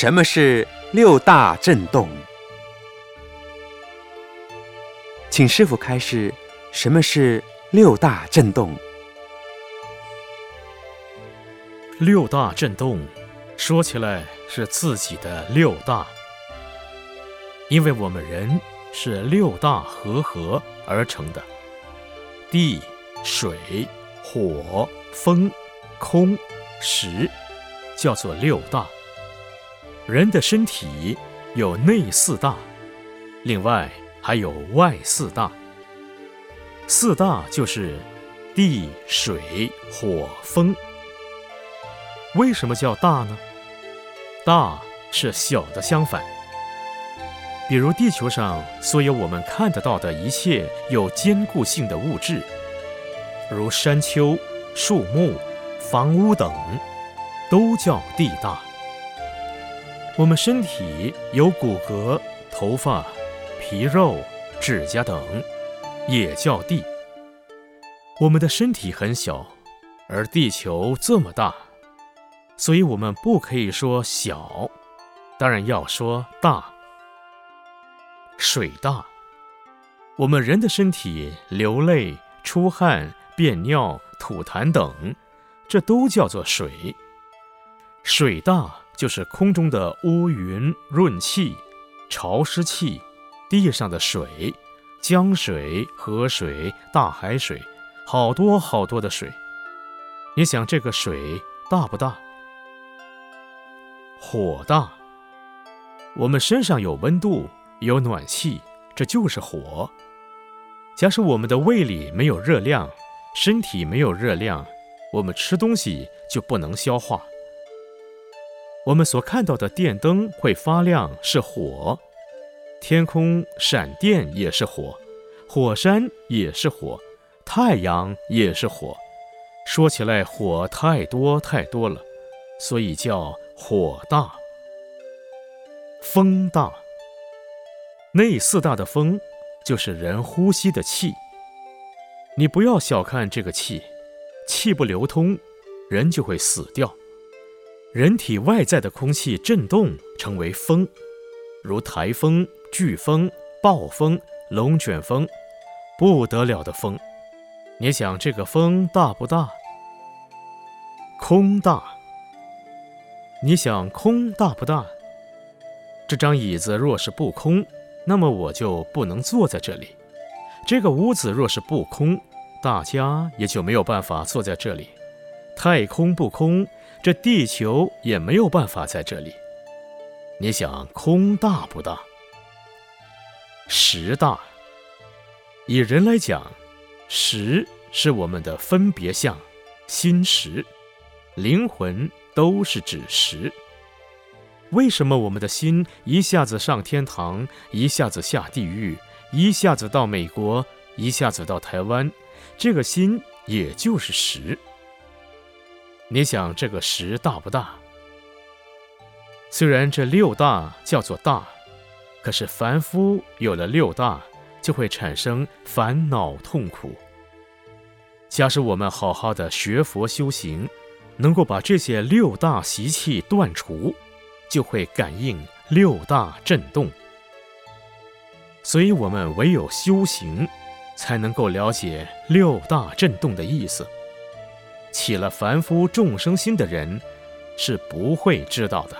什么是六大震动？请师傅开示，什么是六大震动？六大震动，说起来是自己的六大，因为我们人是六大合合而成的，地、水、火、风、空、石，叫做六大。人的身体有内四大，另外还有外四大。四大就是地、水、火、风。为什么叫大呢？大是小的相反。比如地球上所有我们看得到的一切有坚固性的物质，如山丘、树木、房屋等，都叫地大。我们身体有骨骼、头发、皮肉、指甲等，也叫地。我们的身体很小，而地球这么大，所以我们不可以说小，当然要说大。水大，我们人的身体流泪、出汗、便尿、吐痰等，这都叫做水。水大。就是空中的乌云、润气、潮湿气，地上的水，江水、河水、大海水，好多好多的水。你想这个水大不大？火大。我们身上有温度，有暖气，这就是火。假使我们的胃里没有热量，身体没有热量，我们吃东西就不能消化。我们所看到的电灯会发亮是火，天空闪电也是火，火山也是火，太阳也是火。说起来，火太多太多了，所以叫火大。风大，那四大的风就是人呼吸的气。你不要小看这个气，气不流通，人就会死掉。人体外在的空气振动成为风，如台风、飓风、暴风、龙卷风，不得了的风。你想这个风大不大？空大。你想空大不大？这张椅子若是不空，那么我就不能坐在这里；这个屋子若是不空，大家也就没有办法坐在这里。太空不空。这地球也没有办法在这里。你想空大不大？实大。以人来讲，实是我们的分别相，心实、灵魂都是指实。为什么我们的心一下子上天堂，一下子下地狱，一下子到美国，一下子到台湾？这个心也就是实。你想这个石大不大？虽然这六大叫做大，可是凡夫有了六大，就会产生烦恼痛苦。假使我们好好的学佛修行，能够把这些六大习气断除，就会感应六大震动。所以我们唯有修行，才能够了解六大震动的意思。起了凡夫众生心的人，是不会知道的。